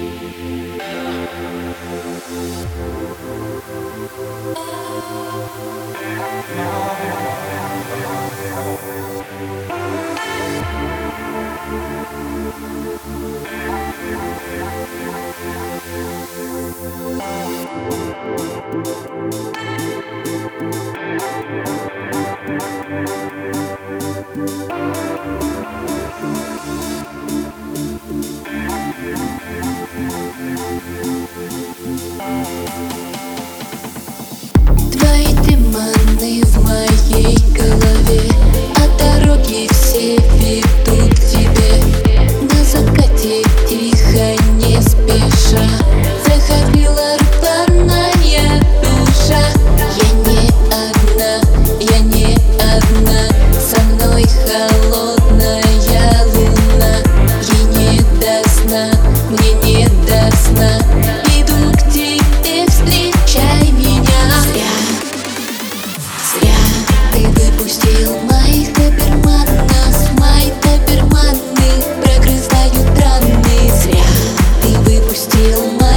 Thank you. доберман нас, май доберманы Прогрызают раны. Зря Ты выпустил май.